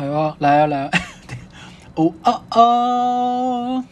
哎呦，来啊来啊，哦哦哦。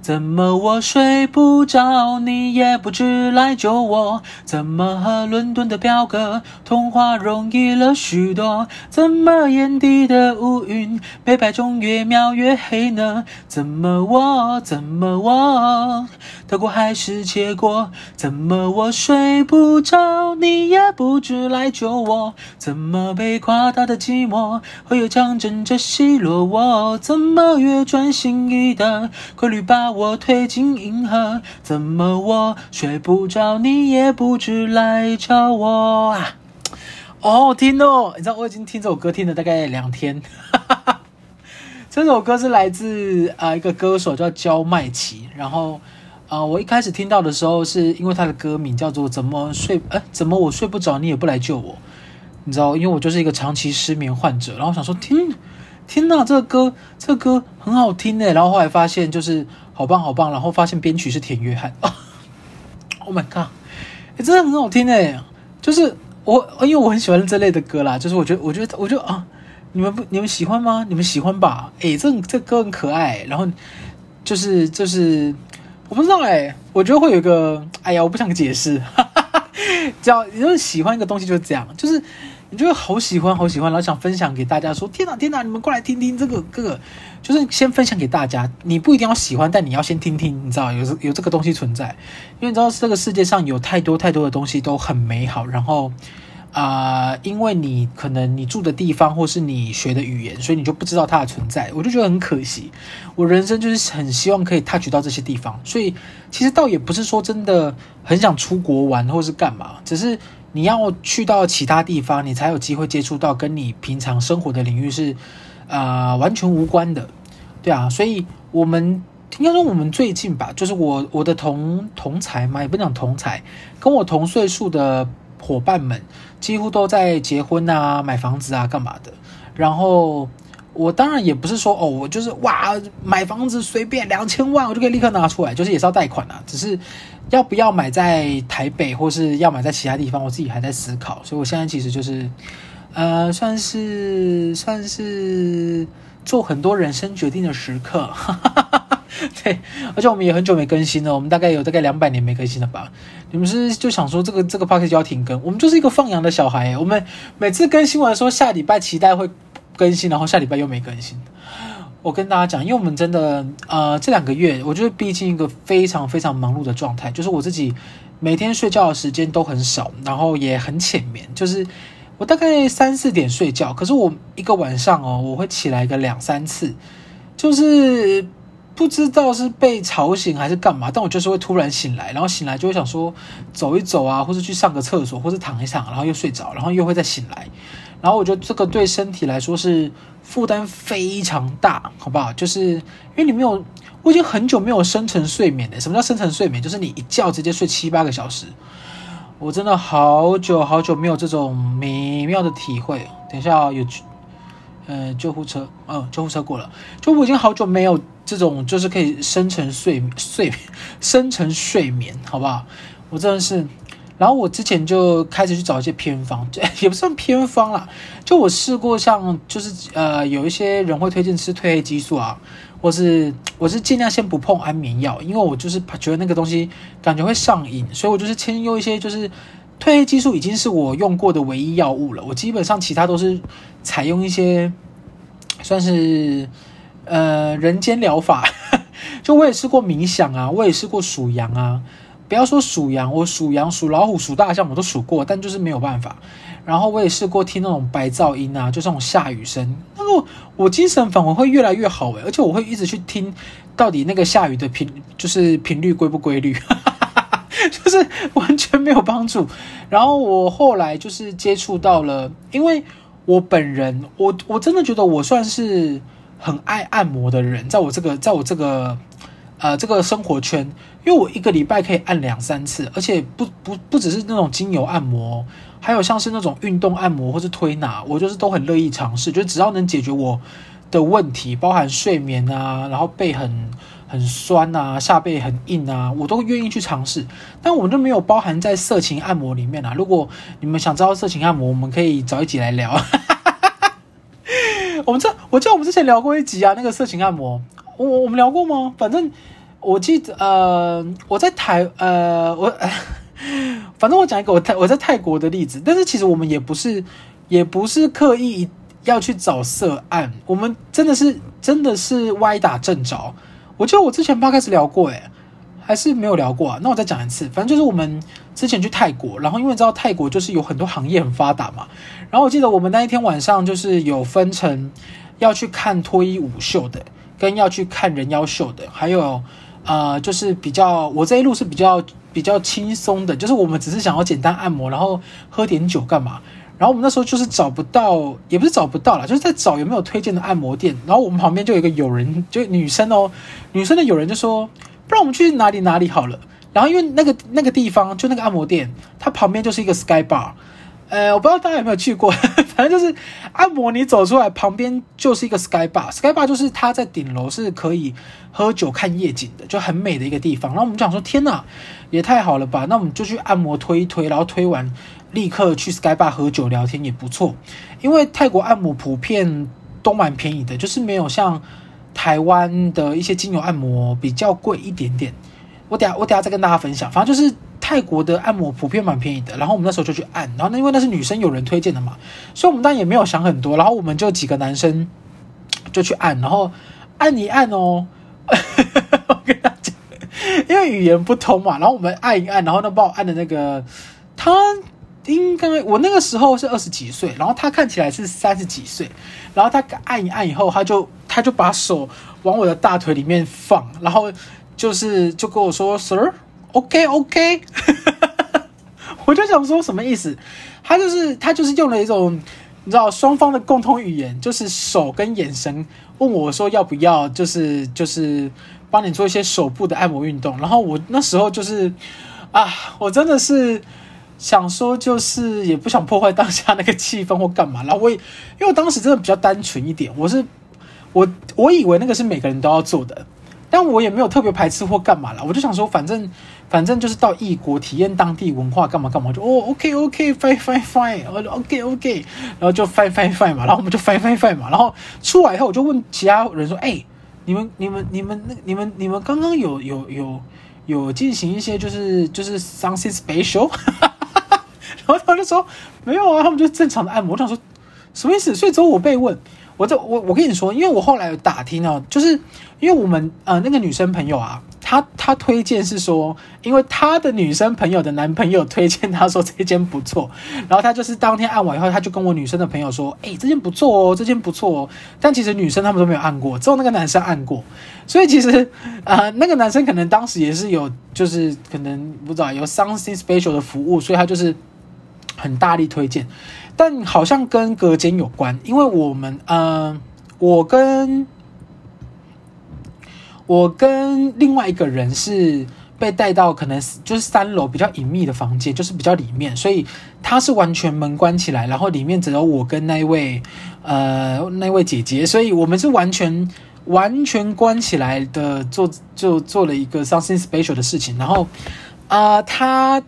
怎么我睡不着，你也不知来救我？怎么和伦敦的表哥通话容易了许多？怎么眼底的乌云被白中越描越黑呢？怎么我怎么我得过还是且过？怎么我睡不着，你也不知来救我？怎么被夸大的寂寞会有强震着奚落我？怎么越转心意的规律把我推进银河，怎么我睡不着，你也不知来找我啊？好好听哦！你知道我已经听这首歌听了大概两天。这首歌是来自啊、一个歌手叫焦迈奇，然后啊、我一开始听到的时候是因为他的歌名叫做怎么睡哎怎么我睡不着，你也不来救我？你知道，因为我就是一个长期失眠患者，然后想说听。天呐，这个歌，这个歌很好听诶。然后后来发现就是好棒好棒，然后发现编曲是田约翰。Oh my god，诶，真的很好听诶。就是我，因为我很喜欢这类的歌啦。就是我觉得，我觉得，我觉得啊，你们不，你们喜欢吗？你们喜欢吧？诶，这这歌很可爱。然后就是就是，我不知道诶，我觉得会有一个，哎呀，我不想解释。哈哈哈，只要你就是喜欢一个东西就是这样，就是。你就会好喜欢，好喜欢，然后想分享给大家说：“天哪，天哪，你们过来听听这个，这个就是先分享给大家。你不一定要喜欢，但你要先听听，你知道有有这个东西存在，因为你知道这个世界上有太多太多的东西都很美好。然后啊、因为你可能你住的地方或是你学的语言，所以你就不知道它的存在。我就觉得很可惜。我人生就是很希望可以 touch 到这些地方，所以其实倒也不是说真的很想出国玩或是干嘛，只是。”你要去到其他地方，你才有机会接触到跟你平常生活的领域是，呃，完全无关的，对啊，所以我们应该说我们最近吧，就是我我的同同才嘛，也不讲同才，跟我同岁数的伙伴们，几乎都在结婚啊、买房子啊、干嘛的，然后。我当然也不是说哦，我就是哇，买房子随便两千万我就可以立刻拿出来，就是也是要贷款啊。只是要不要买在台北，或是要买在其他地方，我自己还在思考。所以我现在其实就是，呃，算是算是做很多人生决定的时刻。哈哈哈哈 对，而且我们也很久没更新了，我们大概有大概两百年没更新了吧？你们是就想说这个这个 p o c a s t 就要停更？我们就是一个放羊的小孩，我们每次更新完说下礼拜期待会。更新，然后下礼拜又没更新。我跟大家讲，因为我们真的，呃，这两个月，我觉得毕竟一个非常非常忙碌的状态，就是我自己每天睡觉的时间都很少，然后也很浅眠，就是我大概三四点睡觉，可是我一个晚上哦，我会起来个两三次，就是不知道是被吵醒还是干嘛，但我就是会突然醒来，然后醒来就会想说走一走啊，或是去上个厕所，或是躺一躺，然后又睡着，然后又会再醒来。然后我觉得这个对身体来说是负担非常大，好不好？就是因为你没有，我已经很久没有深层睡眠了。什么叫深层睡眠？就是你一觉直接睡七八个小时。我真的好久好久没有这种美妙的体会。等一下有，呃，救护车，嗯、救护车过了。就我已经好久没有这种，就是可以深沉睡睡深沉睡眠，好不好？我真的是。然后我之前就开始去找一些偏方，也不算偏方啦，就我试过像就是呃有一些人会推荐吃褪黑激素啊，或是我是尽量先不碰安眠药，因为我就是觉得那个东西感觉会上瘾，所以我就是先用一些就是褪黑激素已经是我用过的唯一药物了，我基本上其他都是采用一些算是呃人间疗法，就我也试过冥想啊，我也试过数羊啊。不要说数羊，我数羊、数老虎、数大象，我都数过，但就是没有办法。然后我也试过听那种白噪音啊，就这种下雨声，那个我精神反而会越来越好诶，而且我会一直去听，到底那个下雨的频就是频率规不规律，哈哈 就是完全没有帮助。然后我后来就是接触到了，因为我本人，我我真的觉得我算是很爱按摩的人，在我这个，在我这个。呃，这个生活圈，因为我一个礼拜可以按两三次，而且不不不只是那种精油按摩，还有像是那种运动按摩或是推拿，我就是都很乐意尝试，就只要能解决我的问题，包含睡眠啊，然后背很很酸啊，下背很硬啊，我都愿意去尝试。但我们就没有包含在色情按摩里面啊。如果你们想知道色情按摩，我们可以找一集来聊。我们这我记得我们之前聊过一集啊，那个色情按摩，我我们聊过吗？反正我记得呃，我在台呃我。反正我讲一个我泰我在泰国的例子，但是其实我们也不是也不是刻意要去找色按，我们真的是真的是歪打正着。我记得我之前刚开始聊过，诶，还是没有聊过啊？那我再讲一次，反正就是我们之前去泰国，然后因为知道泰国就是有很多行业很发达嘛，然后我记得我们那一天晚上就是有分成要去看脱衣舞秀的，跟要去看人妖秀的，还有呃就是比较我这一路是比较。比较轻松的，就是我们只是想要简单按摩，然后喝点酒干嘛？然后我们那时候就是找不到，也不是找不到啦，就是在找有没有推荐的按摩店。然后我们旁边就有一个友人，就女生哦，女生的友人就说：“不然我们去哪里哪里好了。”然后因为那个那个地方就那个按摩店，它旁边就是一个 Sky Bar。呃，我不知道大家有没有去过，反正就是按摩，你走出来旁边就是一个 Sky Bar，Sky Bar 就是它在顶楼是可以喝酒看夜景的，就很美的一个地方。然后我们就想说，天哪，也太好了吧！那我们就去按摩推一推，然后推完立刻去 Sky Bar 喝酒聊天也不错。因为泰国按摩普遍都蛮便宜的，就是没有像台湾的一些精油按摩比较贵一点点。我等下我等下再跟大家分享，反正就是。泰国的按摩普遍蛮便宜的，然后我们那时候就去按，然后那因为那是女生有人推荐的嘛，所以我们当然也没有想很多，然后我们就几个男生就去按，然后按一按哦，我跟大家讲，因为语言不通嘛，然后我们按一按，然后那帮我按的那个他应该我那个时候是二十几岁，然后他看起来是三十几岁，然后他按一按以后，他就他就把手往我的大腿里面放，然后就是就跟我说 Sir。OK OK，我就想说什么意思？他就是他就是用了一种你知道双方的共同语言，就是手跟眼神问我说要不要，就是就是帮你做一些手部的按摩运动。然后我那时候就是啊，我真的是想说，就是也不想破坏当下那个气氛或干嘛。然后我也因为我当时真的比较单纯一点，我是我我以为那个是每个人都要做的。但我也没有特别排斥或干嘛啦，我就想说，反正反正就是到异国体验当地文化干嘛干嘛，就哦，OK OK，fine fine fine，OK OK，然后就 fine fine fine 嘛，然后我们就 fine fine fine 嘛，然后出来以后我就问其他人说，哎，你们你们你们那你们你们刚刚有有有有进行一些就是就是 something special，后他就说没有啊，他们就正常的按摩，我想说什么意思？所以之后我被问。我这我我跟你说，因为我后来有打听哦，就是因为我们呃那个女生朋友啊，她她推荐是说，因为她的女生朋友的男朋友推荐她说这间不错，然后她就是当天按完以后，她就跟我女生的朋友说，哎，这间不错哦，这间不错哦，但其实女生他们都没有按过，只有那个男生按过，所以其实呃那个男生可能当时也是有就是可能不知道有 something special 的服务，所以他就是很大力推荐。但好像跟隔间有关，因为我们，嗯、呃，我跟我跟另外一个人是被带到可能就是三楼比较隐秘的房间，就是比较里面，所以他是完全门关起来，然后里面只有我跟那位呃那位姐姐，所以我们是完全完全关起来的做就做了一个 something special 的事情，然后啊、呃、他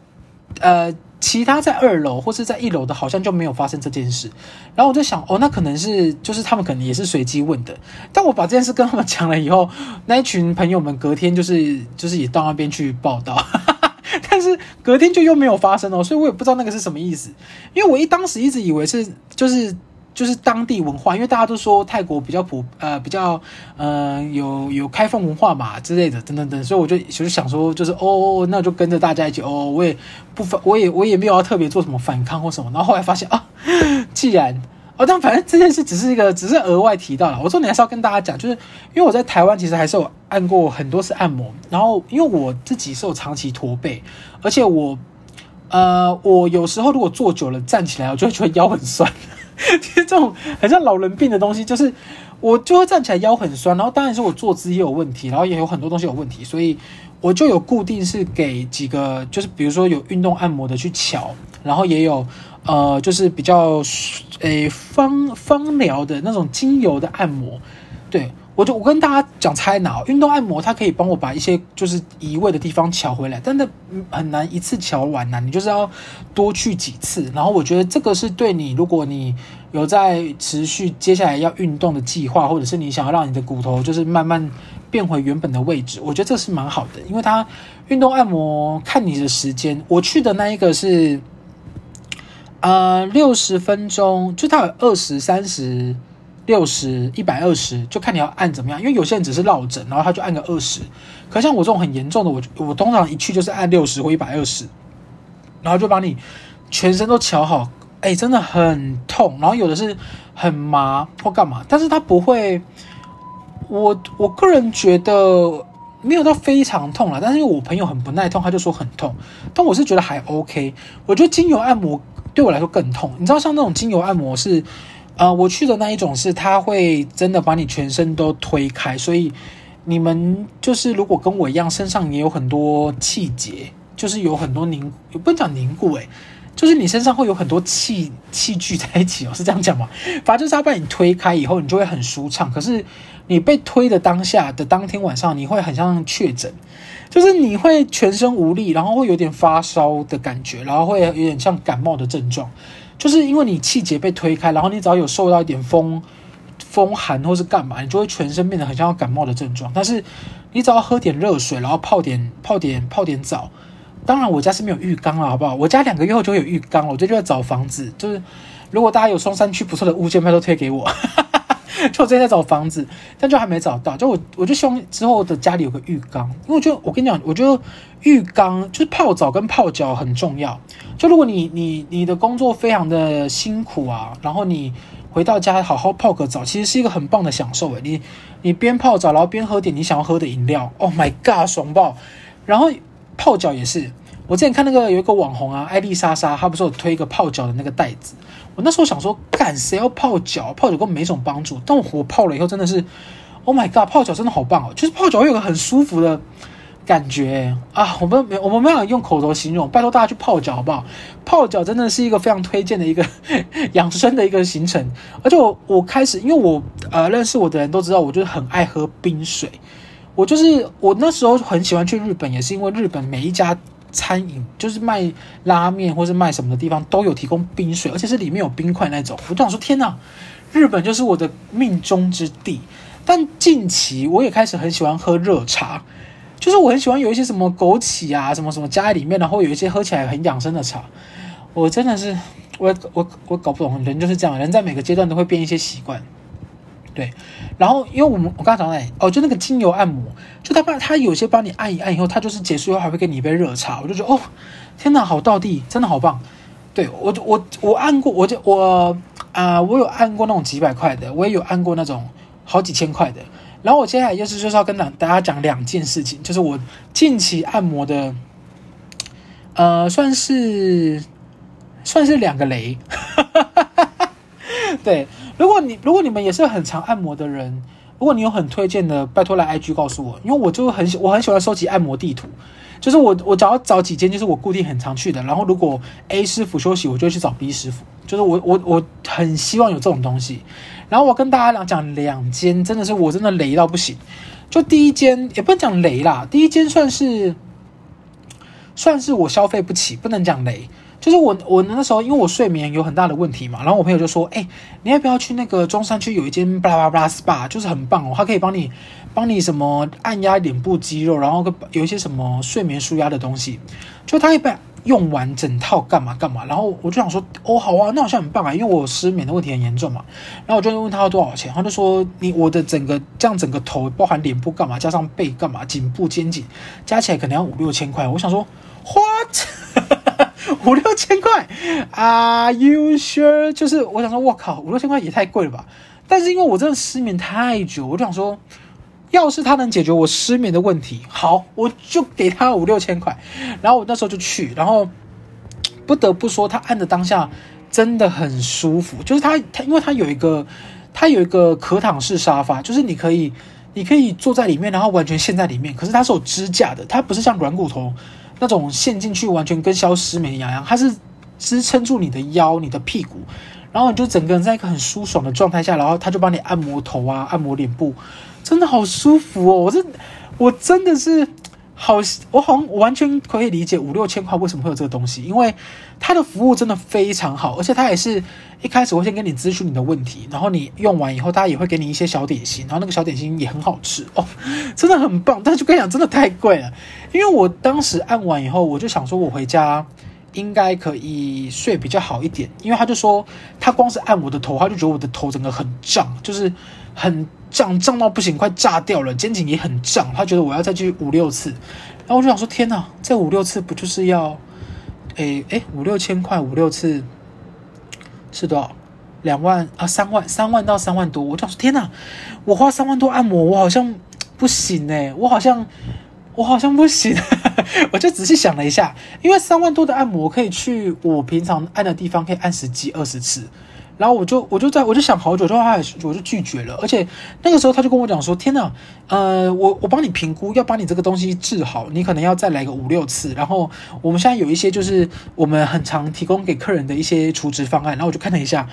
呃。其他在二楼或是在一楼的，好像就没有发生这件事。然后我就想，哦，那可能是就是他们可能也是随机问的。但我把这件事跟他们讲了以后，那一群朋友们隔天就是就是也到那边去报道，但是隔天就又没有发生哦，所以我也不知道那个是什么意思。因为我一当时一直以为是就是。就是当地文化，因为大家都说泰国比较普呃比较呃有有开放文化嘛之类的等等等，所以我就就是想说就是哦，那就跟着大家一起哦，我也不反我也我也没有要特别做什么反抗或什么，然后后来发现啊，既然哦，但反正这件事只是一个只是额外提到了，我说你还是要跟大家讲，就是因为我在台湾其实还是有按过很多次按摩，然后因为我自己是有长期驼背，而且我呃我有时候如果坐久了站起来，我就会觉得腰很酸。其 实这种很像老人病的东西，就是我就会站起来腰很酸，然后当然是我坐姿也有问题，然后也有很多东西有问题，所以我就有固定是给几个，就是比如说有运动按摩的去瞧，然后也有呃就是比较诶芳芳疗的那种精油的按摩，对。我就我跟大家讲猜脑，运动按摩它可以帮我把一些就是移位的地方乔回来，但那很难一次乔完呐，你就是要多去几次。然后我觉得这个是对你，如果你有在持续接下来要运动的计划，或者是你想要让你的骨头就是慢慢变回原本的位置，我觉得这是蛮好的，因为它运动按摩看你的时间，我去的那一个是呃六十分钟，就它有二十三十。六十、一百二十，就看你要按怎么样。因为有些人只是落枕，然后他就按个二十。可像我这种很严重的，我我通常一去就是按六十或一百二十，然后就把你全身都瞧好。哎，真的很痛。然后有的是很麻或干嘛，但是他不会。我我个人觉得没有到非常痛了，但是因为我朋友很不耐痛，他就说很痛。但我是觉得还 OK。我觉得精油按摩对我来说更痛。你知道，像那种精油按摩是。呃，我去的那一种是，它会真的把你全身都推开，所以你们就是如果跟我一样，身上也有很多气结，就是有很多凝，不讲凝固，诶，就是你身上会有很多气气聚在一起哦，是这样讲吗？反正就是它把你推开以后，你就会很舒畅。可是你被推的当下的当天晚上，你会很像确诊，就是你会全身无力，然后会有点发烧的感觉，然后会有点像感冒的症状。就是因为你气结被推开，然后你只要有受到一点风风寒或是干嘛，你就会全身变得很像要感冒的症状。但是你只要喝点热水，然后泡点泡点泡点澡。当然我家是没有浴缸了，好不好？我家两个月后就有浴缸了。我最近就在找房子，就是如果大家有松山区不错的物件，都推给我。就我最近在找房子，但就还没找到。就我，我就希望之后的家里有个浴缸，因为我觉得，我跟你讲，我觉得浴缸就是泡澡跟泡脚很重要。就如果你你你的工作非常的辛苦啊，然后你回到家好好泡个澡，其实是一个很棒的享受诶。你你边泡澡，然后边喝点你想要喝的饮料，Oh my god，爽爆！然后泡脚也是。我之前看那个有一个网红啊，艾丽莎莎，她不是有推一个泡脚的那个袋子。我那时候想说，干谁要泡脚？泡脚根本没什么帮助。但我泡了以后，真的是，Oh my god，泡脚真的好棒哦！就是泡脚会有个很舒服的感觉啊。我们没我们没有用口头形容，拜托大家去泡脚好不好？泡脚真的是一个非常推荐的一个 养生的一个行程。而且我我开始，因为我呃认识我的人都知道，我就是很爱喝冰水。我就是我那时候很喜欢去日本，也是因为日本每一家。餐饮就是卖拉面或是卖什么的地方都有提供冰水，而且是里面有冰块那种。我就想说，天哪，日本就是我的命中之地。但近期我也开始很喜欢喝热茶，就是我很喜欢有一些什么枸杞啊，什么什么加在里面，然后有一些喝起来很养生的茶。我真的是，我我我搞不懂，人就是这样，人在每个阶段都会变一些习惯。对，然后因为我们我刚刚讲的哦，就那个精油按摩，就他帮他有些帮你按一按以后，他就是结束以后还会给你一杯热茶，我就觉得哦，天哪，好到地，真的好棒。对我我我按过，我就我啊、我有按过那种几百块的，我也有按过那种好几千块的。然后我接下来就是就是要跟大大家讲两件事情，就是我近期按摩的，呃，算是算是两个雷，对。如果你如果你们也是很常按摩的人，如果你有很推荐的，拜托来 IG 告诉我，因为我就很喜我很喜欢收集按摩地图，就是我我只要找几间，就是我固定很常去的，然后如果 A 师傅休息，我就去找 B 师傅，就是我我我很希望有这种东西。然后我跟大家讲讲两间，真的是我真的雷到不行。就第一间也不能讲雷啦，第一间算是算是我消费不起，不能讲雷。就是我，我那时候因为我睡眠有很大的问题嘛，然后我朋友就说：“哎、你要不要去那个中山区有一间巴拉巴拉 SPA，就是很棒哦，它可以帮你帮你什么按压脸部肌肉，然后有一些什么睡眠舒压的东西，就他一般用完整套干嘛干嘛。”然后我就想说：“哦，好啊，那好像很棒啊，因为我失眠的问题很严重嘛。”然后我就问他要多少钱，他就说：“你我的整个这样整个头包含脸部干嘛，加上背干嘛，颈部肩颈加起来可能要五六千块。”我想说：“What？” 五六千块，Are you sure？就是我想说，我靠，五六千块也太贵了吧！但是因为我真的失眠太久，我就想说，要是他能解决我失眠的问题，好，我就给他五六千块。然后我那时候就去，然后不得不说，他按的当下真的很舒服。就是他，他因为他有一个，他有一个可躺式沙发，就是你可以，你可以坐在里面，然后完全陷在里面。可是它是有支架的，它不是像软骨头。那种陷进去完全跟消失没一样，它是支撑住你的腰、你的屁股，然后你就整个人在一个很舒爽的状态下，然后他就帮你按摩头啊，按摩脸部，真的好舒服哦！我这我真的是。好，我好像完全可以理解五六千块为什么会有这个东西，因为它的服务真的非常好，而且它也是一开始会先跟你咨询你的问题，然后你用完以后，他也会给你一些小点心，然后那个小点心也很好吃哦，真的很棒。但是就跟你讲，真的太贵了，因为我当时按完以后，我就想说我回家应该可以睡比较好一点，因为他就说他光是按我的头，他就觉得我的头整个很胀，就是很。胀胀到不行，快炸掉了，肩颈也很胀。他觉得我要再去五六次，然后我就想说：天哪，这五六次不就是要，诶诶，五六千块，五六次是多少？两万啊，三万，三万到三万多。我就想说：天哪，我花三万多按摩，我好像不行诶，我好像我好像不行。我就仔细想了一下，因为三万多的按摩可以去我平常按的地方，可以按十几二十次。然后我就我就在我就想好久，之后他我就拒绝了。而且那个时候他就跟我讲说：“天哪，呃，我我帮你评估，要把你这个东西治好，你可能要再来个五六次。然后我们现在有一些就是我们很常提供给客人的一些储值方案。然后我就看了一下，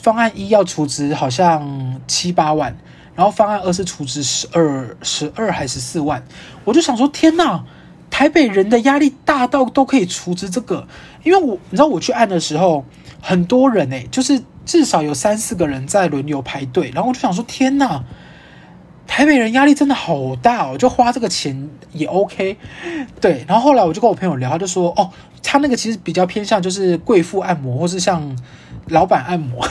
方案一要储值好像七八万，然后方案二是储值十二十二还是四万。我就想说：天哪，台北人的压力大到都可以储值这个，因为我你知道我去按的时候，很多人诶，就是。至少有三四个人在轮流排队，然后我就想说：天呐，台北人压力真的好大哦！就花这个钱也 OK，对。然后后来我就跟我朋友聊，他就说：哦，他那个其实比较偏向就是贵妇按摩，或是像老板按摩。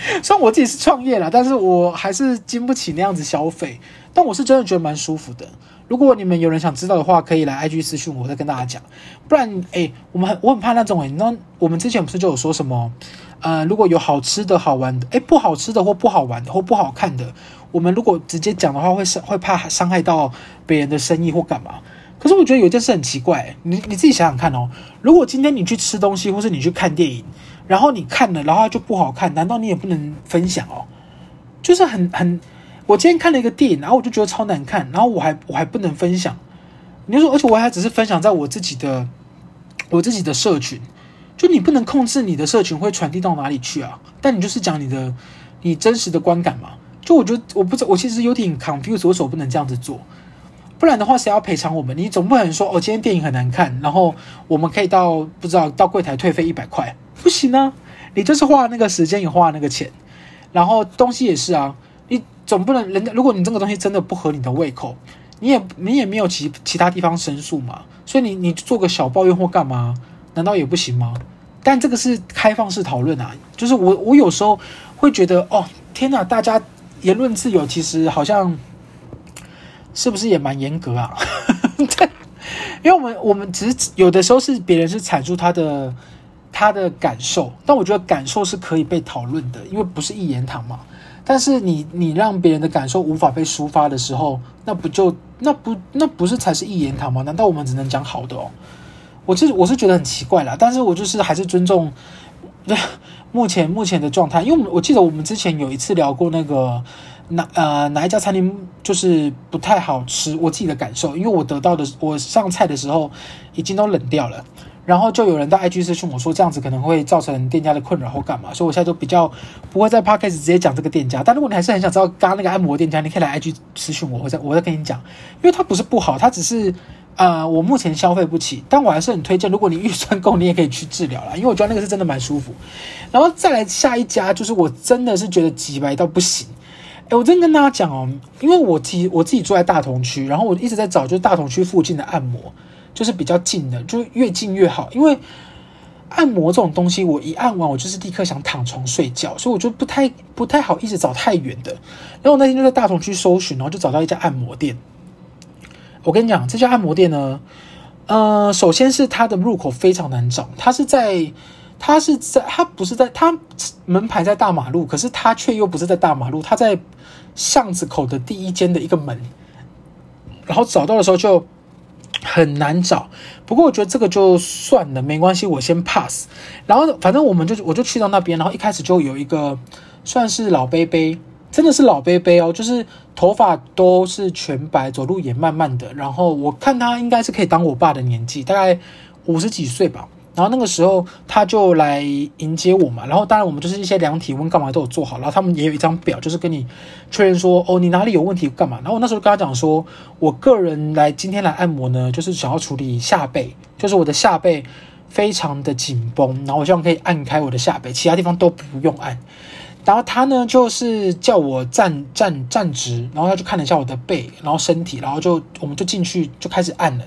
虽然我自己是创业啦，但是我还是经不起那样子消费。但我是真的觉得蛮舒服的。如果你们有人想知道的话，可以来 IG 私讯我，再跟大家讲。不然，诶，我们很我很怕那种诶，那我们之前不是就有说什么？呃，如果有好吃的好玩的，诶，不好吃的或不好玩的或不好看的，我们如果直接讲的话，会伤会怕伤害到别人的生意或干嘛？可是我觉得有一件事很奇怪，你你自己想想看哦，如果今天你去吃东西，或是你去看电影，然后你看了，然后就不好看，难道你也不能分享哦？就是很很，我今天看了一个电影，然后我就觉得超难看，然后我还我还不能分享，你就说，而且我还只是分享在我自己的我自己的社群。就你不能控制你的社群会传递到哪里去啊？但你就是讲你的你真实的观感嘛。就我觉得我不知道，我其实有点 confused，为什么不能这样子做？不然的话，谁要赔偿我们？你总不能说哦，今天电影很难看，然后我们可以到不知道到柜台退费一百块，不行啊！你就是花那个时间也花那个钱，然后东西也是啊，你总不能人家如果你这个东西真的不合你的胃口，你也你也没有其其他地方申诉嘛，所以你你做个小抱怨或干嘛？难道也不行吗？但这个是开放式讨论啊，就是我我有时候会觉得，哦，天哪，大家言论自由其实好像是不是也蛮严格啊？对，因为我们我们只是有的时候是别人是阐述他的他的感受，但我觉得感受是可以被讨论的，因为不是一言堂嘛。但是你你让别人的感受无法被抒发的时候，那不就那不那不是才是一言堂吗？难道我们只能讲好的哦？我是我是觉得很奇怪啦，但是我就是还是尊重，对 目前目前的状态，因为我记得我们之前有一次聊过那个哪呃哪一家餐厅就是不太好吃，我自己的感受，因为我得到的我上菜的时候已经都冷掉了，然后就有人到 IG 私讯我说这样子可能会造成店家的困扰或干嘛，所以我现在就比较不会在 Podcast 直接讲这个店家，但如果你还是很想知道刚刚那个按摩店家，你可以来 IG 私讯我，我再我再跟你讲，因为它不是不好，它只是。啊、呃，我目前消费不起，但我还是很推荐。如果你预算够，你也可以去治疗啦，因为我觉得那个是真的蛮舒服。然后再来下一家，就是我真的是觉得挤白到不行。哎，我真跟大家讲哦，因为我自己我自己住在大同区，然后我一直在找就是大同区附近的按摩，就是比较近的，就越近越好。因为按摩这种东西，我一按完我就是立刻想躺床睡觉，所以我就不太不太好一直找太远的。然后我那天就在大同区搜寻，然后就找到一家按摩店。我跟你讲，这家按摩店呢，呃，首先是它的入口非常难找，它是在，它是在，它不是在，它门牌在大马路，可是它却又不是在大马路，它在巷子口的第一间的一个门，然后找到的时候就很难找。不过我觉得这个就算了，没关系，我先 pass。然后反正我们就我就去到那边，然后一开始就有一个算是老伯伯。真的是老伯伯哦，就是头发都是全白，走路也慢慢的。然后我看他应该是可以当我爸的年纪，大概五十几岁吧。然后那个时候他就来迎接我嘛，然后当然我们就是一些量体温干嘛都有做好，然后他们也有一张表，就是跟你确认说哦你哪里有问题干嘛。然后我那时候跟他讲说，我个人来今天来按摩呢，就是想要处理下背，就是我的下背非常的紧绷，然后我希望可以按开我的下背，其他地方都不用按。然后他呢，就是叫我站站站直，然后他就看了一下我的背，然后身体，然后就我们就进去就开始按了。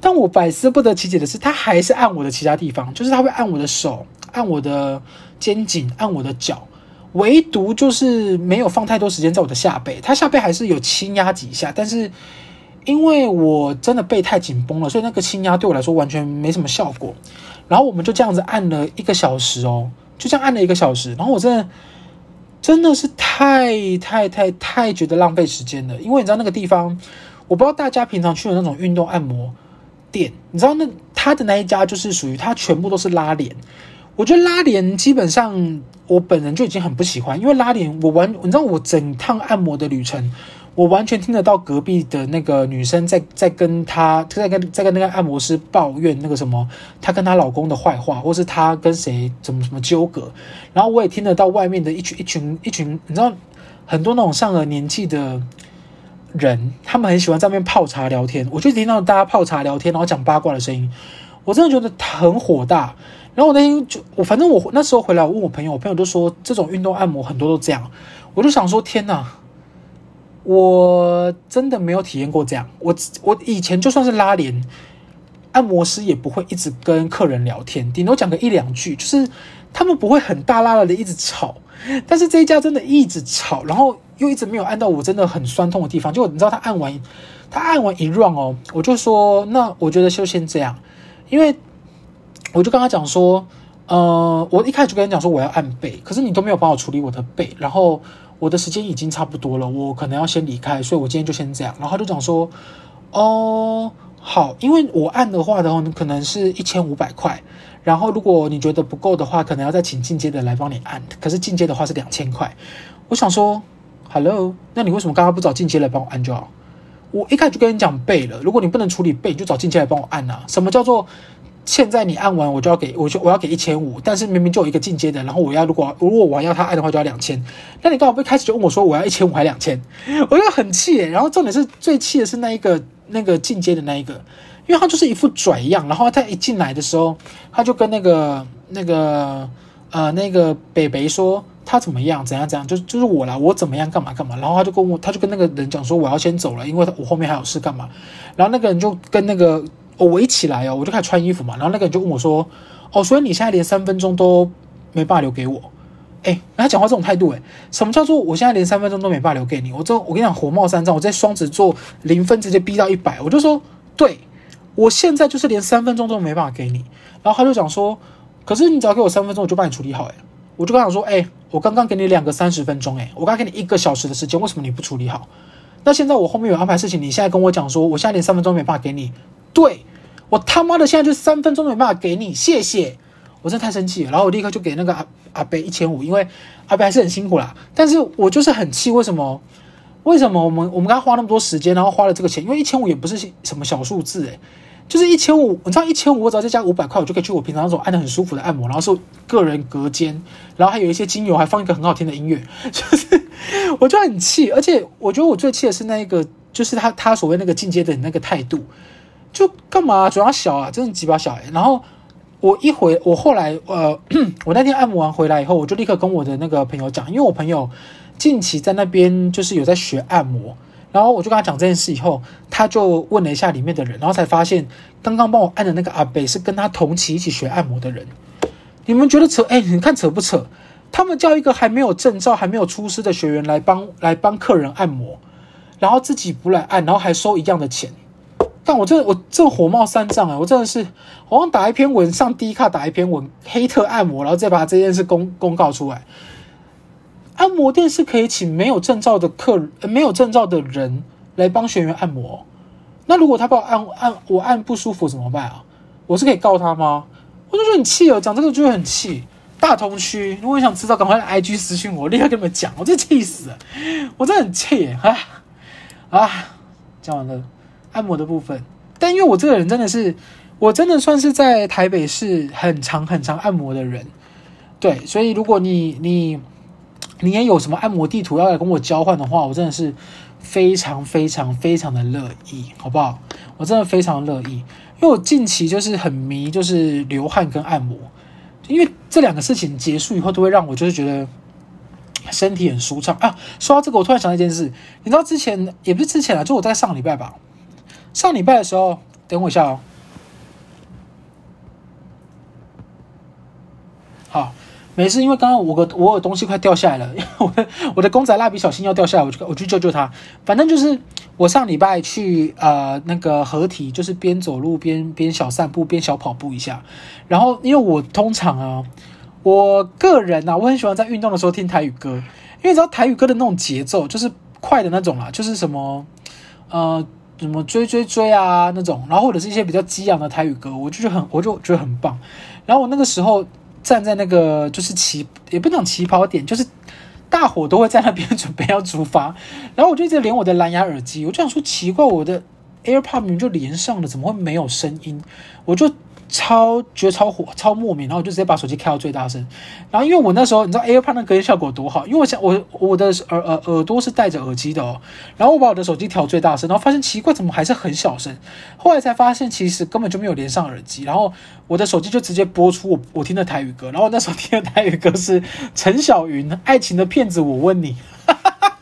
但我百思不得其解的是，他还是按我的其他地方，就是他会按我的手，按我的肩颈，按我的脚，唯独就是没有放太多时间在我的下背。他下背还是有轻压几下，但是因为我真的背太紧绷了，所以那个轻压对我来说完全没什么效果。然后我们就这样子按了一个小时哦，就这样按了一个小时，然后我真的。真的是太太太太觉得浪费时间了，因为你知道那个地方，我不知道大家平常去的那种运动按摩店，你知道那他的那一家就是属于他全部都是拉帘，我觉得拉帘基本上我本人就已经很不喜欢，因为拉帘我完，你知道我整趟按摩的旅程。我完全听得到隔壁的那个女生在在跟她在跟在跟那个按摩师抱怨那个什么，她跟她老公的坏话，或是她跟谁怎么什么纠葛。然后我也听得到外面的一群一群一群，你知道很多那种上了年纪的人，他们很喜欢在那边泡茶聊天。我就听到大家泡茶聊天，然后讲八卦的声音，我真的觉得很火大。然后我那天就我反正我那时候回来，我问我朋友，我朋友都说这种运动按摩很多都这样。我就想说，天哪！我真的没有体验过这样。我我以前就算是拉帘，按摩师也不会一直跟客人聊天，顶多讲个一两句，就是他们不会很大剌剌的一直吵。但是这一家真的一直吵，然后又一直没有按到我真的很酸痛的地方。就你知道他按完，他按完一 round 哦，我就说那我觉得就先这样，因为我就跟他讲说，呃，我一开始就跟他讲说我要按背，可是你都没有帮我处理我的背，然后。我的时间已经差不多了，我可能要先离开，所以我今天就先这样。然后他就讲说：“哦，好，因为我按的话的话，可能是一千五百块。然后如果你觉得不够的话，可能要再请进阶的来帮你按。可是进阶的话是两千块。我想说，Hello，那你为什么刚刚不找进阶来帮我按就好？我一开始就跟你讲背了，如果你不能处理背，你就找进阶来帮我按啊。什么叫做？”现在你按完，我就要给，我就我要给一千五，但是明明就有一个进阶的，然后我要如果如果我要他按的话，就要两千。那你刚好不一开始就问我说我要一千五还两千，我就很气。然后重点是最气的是那一个那个进阶的那一个，因为他就是一副拽样，然后他一进来的时候，他就跟那个那个呃那个北北说他怎么样怎样怎样，就就是我啦，我怎么样干嘛干嘛。然后他就跟我他就跟那个人讲说我要先走了，因为我后面还有事干嘛。然后那个人就跟那个。我一起来哦，我就开始穿衣服嘛，然后那个人就问我说：“哦，所以你现在连三分钟都没办法留给我？”哎，他讲话这种态度，哎，什么叫做我现在连三分钟都没办法留给你？我这我跟你讲，火冒三丈，我在双子座零分直接逼到一百，我就说，对，我现在就是连三分钟都没办法给你。然后他就讲说：“可是你只要给我三分钟，我就帮你处理好。”哎，我就跟他说：“哎，我刚刚给你两个三十分钟，哎，我刚给你一个小时的时间，为什么你不处理好？那现在我后面有安排事情，你现在跟我讲说，我现在连三分钟没办法给你，对。”我他妈的现在就三分钟都没办法给你，谢谢！我真的太生气了，然后我立刻就给那个阿阿伯一千五，因为阿伯还是很辛苦啦。但是我就是很气，为什么？为什么我们我们刚花那么多时间，然后花了这个钱？因为一千五也不是什么小数字诶，就是一千五。你知道一千五，我只要再加五百块，我就可以去我平常那种按的很舒服的按摩，然后是个人隔间，然后还有一些精油，还放一个很好听的音乐，就是我就很气。而且我觉得我最气的是那一个，就是他他所谓那个进阶的那个态度。就干嘛？主要小啊，真的鸡巴小欸。然后我一回，我后来呃，我那天按摩完回来以后，我就立刻跟我的那个朋友讲，因为我朋友近期在那边就是有在学按摩，然后我就跟他讲这件事以后，他就问了一下里面的人，然后才发现刚刚帮我按的那个阿伯是跟他同期一起学按摩的人。你们觉得扯？哎，你看扯不扯？他们叫一个还没有证照、还没有出师的学员来帮来帮客人按摩，然后自己不来按，然后还收一样的钱。但我这，我这火冒三丈啊！我真的是，我想打一篇文上 D 卡打一篇文，黑特按摩，然后再把这件事公公告出来。按摩店是可以请没有证照的客人，没有证照的人来帮学员按摩。那如果他帮我按按，我按不舒服怎么办啊？我是可以告他吗？我就说很气哦，讲这个就会很气。大同区，如果你想知道，赶快来 IG 私信我，立刻跟你们讲。我真气死了，我真很气啊啊！讲完了。按摩的部分，但因为我这个人真的是，我真的算是在台北市很长很长按摩的人。对，所以如果你你你也有什么按摩地图要来跟我交换的话，我真的是非常非常非常的乐意，好不好？我真的非常乐意，因为我近期就是很迷，就是流汗跟按摩，因为这两个事情结束以后，都会让我就是觉得身体很舒畅啊。说到这个，我突然想到一件事，你知道之前也不是之前啊，就我在上礼拜吧，上礼拜的时候，等我一下哦，好。没事，因为刚刚我个我有东西快掉下来了，我的我的公仔蜡笔小新要掉下来，我就我去救救他。反正就是我上礼拜去呃那个合体，就是边走路边边小散步边小跑步一下。然后因为我通常啊，我个人啊，我很喜欢在运动的时候听台语歌，因为你知道台语歌的那种节奏就是快的那种啦，就是什么呃什么追追追啊那种，然后或者是一些比较激昂的台语歌，我就觉得很我就觉得很棒。然后我那个时候。站在那个就是起，也不讲起跑点，就是大伙都会在那边准备要出发，然后我就一直连我的蓝牙耳机，我就想说奇怪，我的 AirPod 明明就连上了，怎么会没有声音？我就。超觉得超火超莫名，然后我就直接把手机开到最大声。然后因为我那时候你知道 AirPod 那隔音效果多好，因为我想我我的耳耳耳朵是戴着耳机的哦。然后我把我的手机调最大声，然后发现奇怪怎么还是很小声。后来才发现其实根本就没有连上耳机，然后我的手机就直接播出我我听的台语歌。然后我那时候听的台语歌是陈小云《爱情的骗子》，我问你，哈哈哈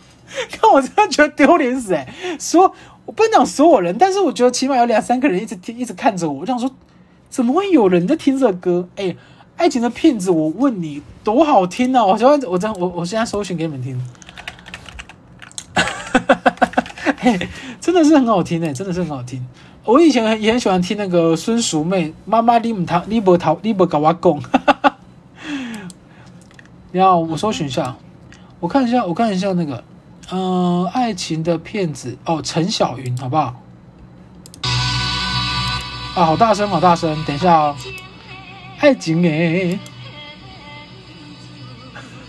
看我真的觉得丢脸死哎！说我不能讲所有人，但是我觉得起码有两三个人一直听一直看着我，我想说。怎么会有人在听这歌？哎，爱情的骗子，我问你，多好听啊！我现在我真我我现在搜寻给你们听，嘿，真的是很好听哎，真的是很好听。我以前也很喜欢听那个孙淑妹妈妈，你唔他你不逃你不跟我讲，你好，我搜寻一下，我看一下，我看一下那个，嗯、爱情的骗子哦，陈小云，好不好？啊，好大声，好大声！等一下哦，爱情诶，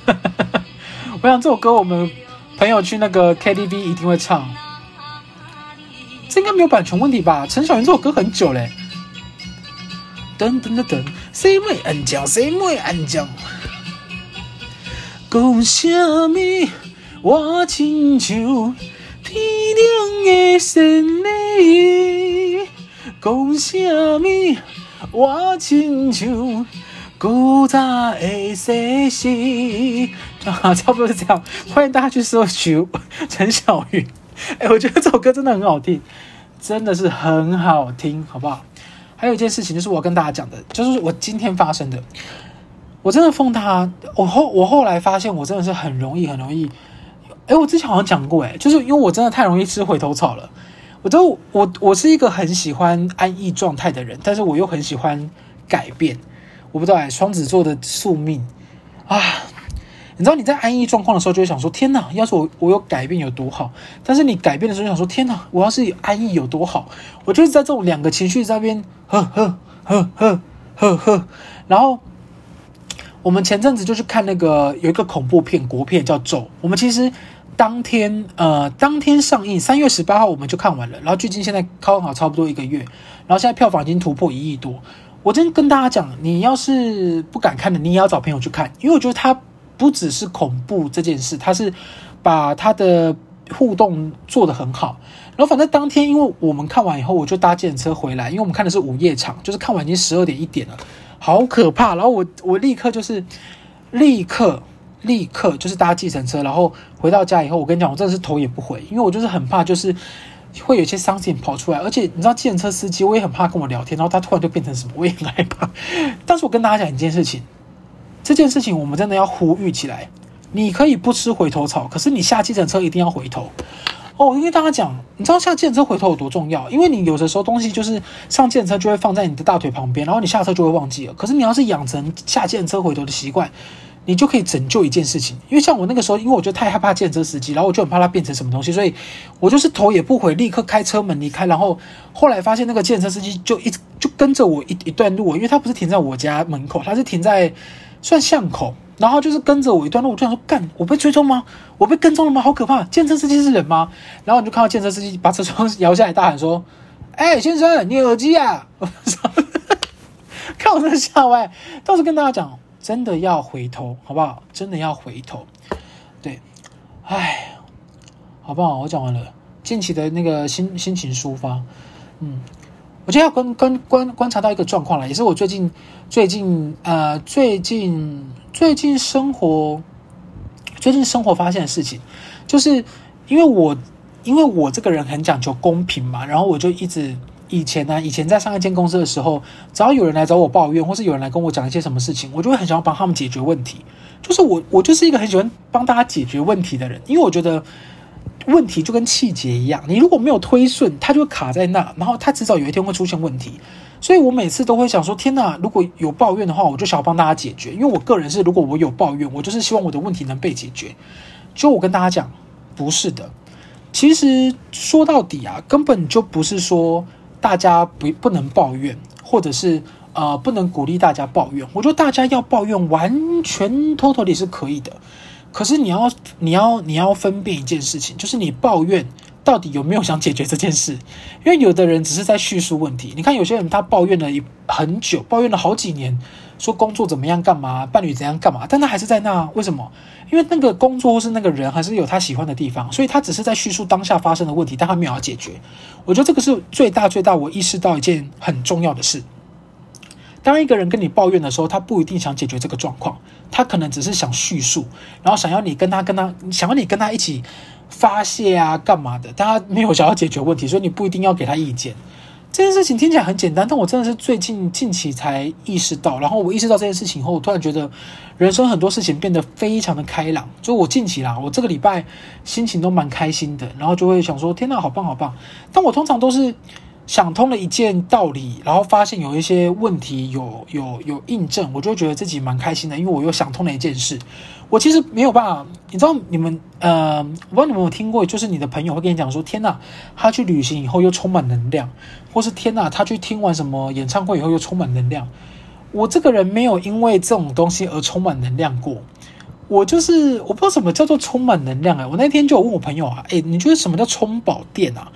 我想这首歌我们朋友去那个 KTV 一定会唱，这应该没有版权问题吧？陈小云这首歌很久嘞，噔噔噔噔，谁会安静？谁会安静？讲什么？我亲像天顶的神灵。讲什么？我亲像古早的西施，啊，差不多是这样。欢迎大家去搜寻陈小云。哎，我觉得这首歌真的很好听，真的是很好听，好不好？还有一件事情，就是我跟大家讲的，就是我今天发生的。我真的奉他，我后我后来发现，我真的是很容易，很容易。哎，我之前好像讲过，哎，就是因为我真的太容易吃回头草了。我都我我是一个很喜欢安逸状态的人，但是我又很喜欢改变。我不知道哎，双子座的宿命啊！你知道你在安逸状况的时候，就会想说：天哪，要是我我有改变有多好？但是你改变的时候，想说：天哪，我要是安逸有多好？我就是在这种两个情绪在那边，呵呵呵呵呵呵。然后我们前阵子就去看那个有一个恐怖片，国片叫《咒》。我们其实。当天，呃，当天上映，三月十八号我们就看完了。然后距今现在刚好差不多一个月，然后现在票房已经突破一亿多。我真跟大家讲，你要是不敢看的，你也要找朋友去看，因为我觉得它不只是恐怖这件事，它是把它的互动做得很好。然后反正当天，因为我们看完以后，我就搭计程车回来，因为我们看的是午夜场，就是看完已经十二点一点了，好可怕。然后我我立刻就是立刻。立刻就是搭计程车，然后回到家以后，我跟你讲，我真的是头也不回，因为我就是很怕，就是会有一些伤心跑出来，而且你知道，计程车司机我也很怕跟我聊天，然后他突然就变成什么，我也很害怕。但是我跟大家讲一件事情，这件事情我们真的要呼吁起来。你可以不吃回头草，可是你下计程车一定要回头哦。我跟大家讲，你知道下计程车回头有多重要？因为你有的时候东西就是上计程车就会放在你的大腿旁边，然后你下车就会忘记了。可是你要是养成下计程车回头的习惯。你就可以拯救一件事情，因为像我那个时候，因为我就太害怕见车司机，然后我就很怕他变成什么东西，所以我就是头也不回，立刻开车门离开。然后后来发现那个见车司机就一直就跟着我一一段路，因为他不是停在我家门口，他是停在算巷口，然后就是跟着我一段路。我就想说，干，我被追踪吗？我被跟踪了吗？好可怕！见车司机是人吗？然后你就看到见车司机把车窗摇下来，大喊说：“哎，先生，你耳机啊？我说 看我这吓歪，倒是跟大家讲，真的要回头，好不好？真的要回头。对，哎，好不好？我讲完了，近期的那个心心情抒发，嗯。我就要观观观观察到一个状况了，也是我最近最近呃最近最近生活最近生活发现的事情，就是因为我因为我这个人很讲究公平嘛，然后我就一直以前呢、以前在上一间公司的时候，只要有人来找我抱怨，或是有人来跟我讲一些什么事情，我就会很想要帮他们解决问题。就是我我就是一个很喜欢帮大家解决问题的人，因为我觉得。问题就跟气节一样，你如果没有推顺，它就会卡在那，然后它迟早有一天会出现问题。所以我每次都会想说：天哪，如果有抱怨的话，我就想要帮大家解决。因为我个人是，如果我有抱怨，我就是希望我的问题能被解决。就我跟大家讲，不是的。其实说到底啊，根本就不是说大家不不能抱怨，或者是呃不能鼓励大家抱怨。我觉得大家要抱怨，完全 totally 是可以的。可是你要你要你要分辨一件事情，就是你抱怨到底有没有想解决这件事？因为有的人只是在叙述问题。你看有些人他抱怨了一很久，抱怨了好几年，说工作怎么样干嘛，伴侣怎样干嘛，但他还是在那，为什么？因为那个工作或是那个人还是有他喜欢的地方，所以他只是在叙述当下发生的问题，但他没有要解决。我觉得这个是最大最大我意识到一件很重要的事。当一个人跟你抱怨的时候，他不一定想解决这个状况，他可能只是想叙述，然后想要你跟他跟他想要你跟他一起发泄啊，干嘛的？但他没有想要解决问题，所以你不一定要给他意见。这件事情听起来很简单，但我真的是最近近期才意识到。然后我意识到这件事情后，我突然觉得人生很多事情变得非常的开朗。就我近期啦，我这个礼拜心情都蛮开心的，然后就会想说：天哪，好棒好棒！但我通常都是。想通了一件道理，然后发现有一些问题有有有印证，我就觉得自己蛮开心的，因为我又想通了一件事。我其实没有办法，你知道你们呃，我不知道你们有听过，就是你的朋友会跟你讲说：“天哪，他去旅行以后又充满能量，或是天哪，他去听完什么演唱会以后又充满能量。”我这个人没有因为这种东西而充满能量过。我就是我不知道什么叫做充满能量哎、我那天就有问我朋友啊，哎，你觉得什么叫充饱电啊？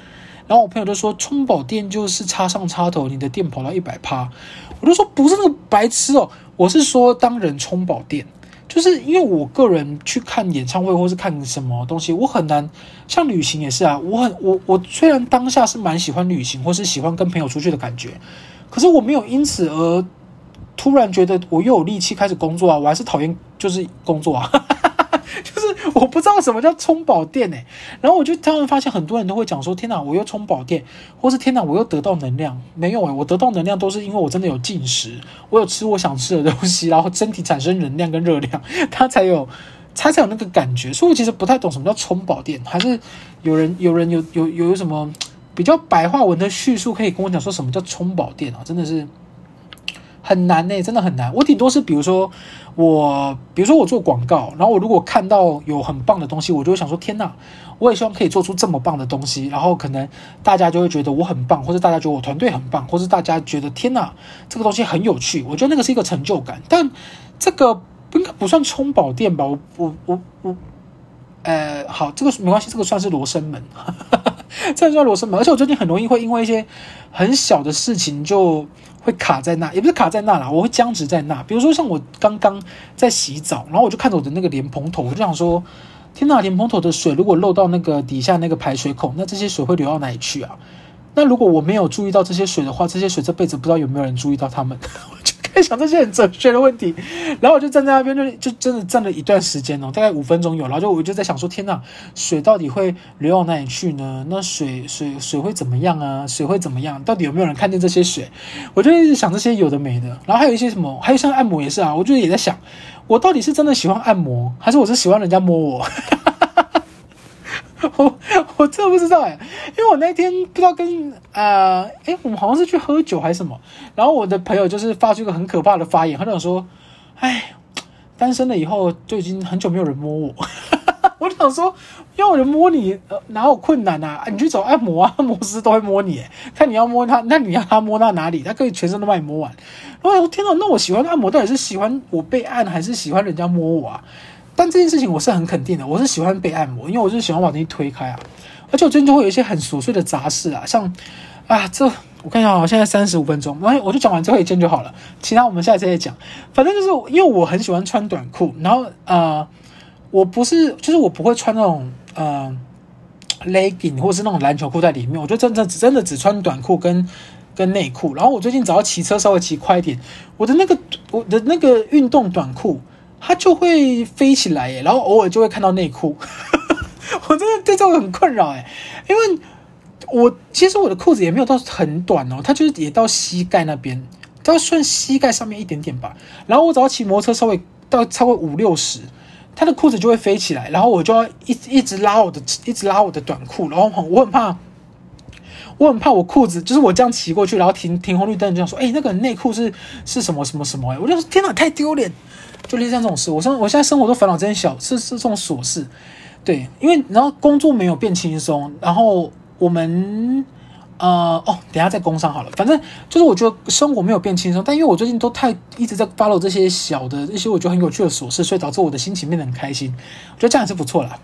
然后我朋友就说，充饱电就是插上插头，你的电跑到一百趴。我就说不是那个白痴哦，我是说当人充饱电，就是因为我个人去看演唱会或是看什么东西，我很难像旅行也是啊，我很我我虽然当下是蛮喜欢旅行或是喜欢跟朋友出去的感觉，可是我没有因此而突然觉得我又有力气开始工作啊，我还是讨厌就是工作啊。就是我不知道什么叫充饱电哎，然后我就突然发现很多人都会讲说：“天哪，我又充饱电，或是天哪，我又得到能量。”没有哎，我得到能量都是因为我真的有进食，我有吃我想吃的东西，然后身体产生能量跟热量，它才有，它才有那个感觉。所以我其实不太懂什么叫充饱电，还是有人有人有有有什么比较白话文的叙述可以跟我讲说什么叫充饱电啊？真的是。很难呢、真的很难。我顶多是比如说我，比如说我做广告，然后我如果看到有很棒的东西，我就会想说：天哪，我也希望可以做出这么棒的东西。然后可能大家就会觉得我很棒，或者大家觉得我团队很棒，或者大家觉得天哪，这个东西很有趣。我觉得那个是一个成就感，但这个应该不算充饱电吧？我我我我，呃，好，这个没关系，这个算是罗生门，这算罗生门。而且我最近很容易会因为一些很小的事情就。会卡在那，也不是卡在那啦，我会僵直在那。比如说像我刚刚在洗澡，然后我就看着我的那个莲蓬头，我就想说：天哪，莲蓬头的水如果漏到那个底下那个排水孔，那这些水会流到哪里去啊？那如果我没有注意到这些水的话，这些水这辈子不知道有没有人注意到他们。在想这些很哲学的问题，然后我就站在那边，就就真的站了一段时间哦，大概五分钟有。然后就我就在想说，天哪，水到底会流到哪里去呢？那水水水会怎么样啊？水会怎么样？到底有没有人看见这些水？我就一直想这些有的没的。然后还有一些什么，还有像按摩也是啊，我就也在想，我到底是真的喜欢按摩，还是我是喜欢人家摸我？我 我真的不知道哎，因为我那天不知道跟呃，哎，我们好像是去喝酒还是什么，然后我的朋友就是发出一个很可怕的发言，他就说，哎，单身了以后就已经很久没有人摸我，我想说要人摸你，呃，哪有困难啊？你去找按摩啊，按摩师都会摸你，看你要摸他，那你要他摸到哪里？他可以全身都帮你摸完。然后我天哪，那我喜欢按摩到底是喜欢我被按，还是喜欢人家摸我啊？但这件事情我是很肯定的，我是喜欢被按摩，因为我是喜欢把东西推开啊。而且我最近就会有一些很琐碎的杂事啊，像啊，这我看一下啊，现在三十五分钟，然后我就讲完最后一件就好了，其他我们下一次再讲。反正就是因为我很喜欢穿短裤，然后呃，我不是就是我不会穿那种呃 legging 或是那种篮球裤在里面，我就真的只真的只穿短裤跟跟内裤。然后我最近只要骑车稍微骑快一点，我的那个我的那个运动短裤它就会飞起来耶，然后偶尔就会看到内裤。我真的对这个很困扰哎，因为我其实我的裤子也没有到很短哦，它就是也到膝盖那边，到算膝盖上面一点点吧。然后我只要骑摩托车稍微到超过五六十，它的裤子就会飞起来，然后我就要一一直拉我的一直拉我的短裤，然后我很怕，我很怕我裤子就是我这样骑过去，然后停停红绿灯这样说，哎，那个内裤是是什么什么什么？我就说天哪，太丢脸！就类似像这种事，我生我现在生活都烦恼这些小是是这种琐事。对，因为然后工作没有变轻松，然后我们呃哦，等下再工商好了，反正就是我觉得生活没有变轻松，但因为我最近都太一直在 follow 这些小的一些我觉得很有趣的琐事，所以导致我的心情变得很开心，我觉得这样也是不错啦。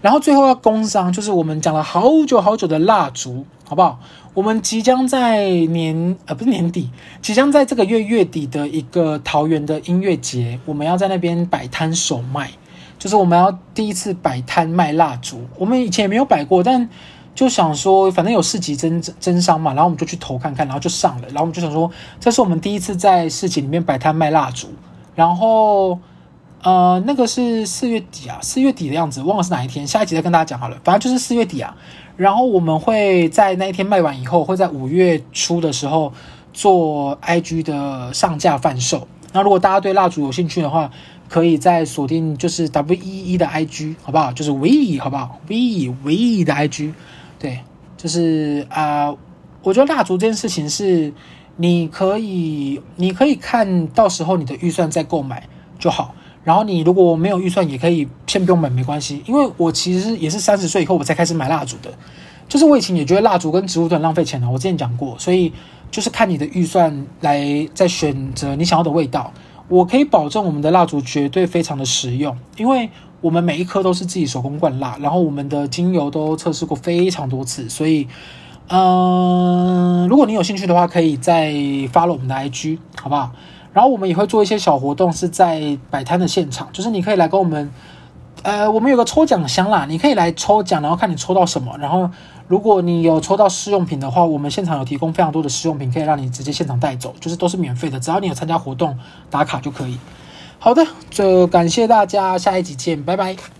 然后最后要工商，就是我们讲了好久好久的蜡烛，好不好？我们即将在年呃不是年底，即将在这个月月底的一个桃园的音乐节，我们要在那边摆摊首卖。就是我们要第一次摆摊卖蜡烛，我们以前也没有摆过，但就想说，反正有市集征征商嘛，然后我们就去投看看，然后就上了，然后我们就想说，这是我们第一次在市集里面摆摊卖蜡烛，然后呃，那个是四月底啊，四月底的样子，忘了是哪一天，下一集再跟大家讲好了，反正就是四月底啊，然后我们会在那一天卖完以后，会在五月初的时候做 IG 的上架贩售，那如果大家对蜡烛有兴趣的话，可以再锁定就是 W E E 的 I G 好不好？就是 We 好不好？We We 的 I G，对，就是啊、我觉得蜡烛这件事情是你可以，你可以看到时候你的预算再购买就好。然后你如果没有预算，也可以先不用买没关系。因为我其实也是三十岁以后我才开始买蜡烛的，就是我以前也觉得蜡烛跟植物都很浪费钱的，我之前讲过，所以就是看你的预算来再选择你想要的味道。我可以保证，我们的蜡烛绝对非常的实用，因为我们每一颗都是自己手工灌蜡，然后我们的精油都测试过非常多次，所以，嗯、如果你有兴趣的话，可以再发了我们的 IG，好不好？然后我们也会做一些小活动，是在摆摊的现场，就是你可以来跟我们，呃，我们有个抽奖箱啦，你可以来抽奖，然后看你抽到什么，然后。如果你有抽到试用品的话，我们现场有提供非常多的试用品，可以让你直接现场带走，就是都是免费的，只要你有参加活动打卡就可以。好的，就感谢大家，下一集见，拜拜。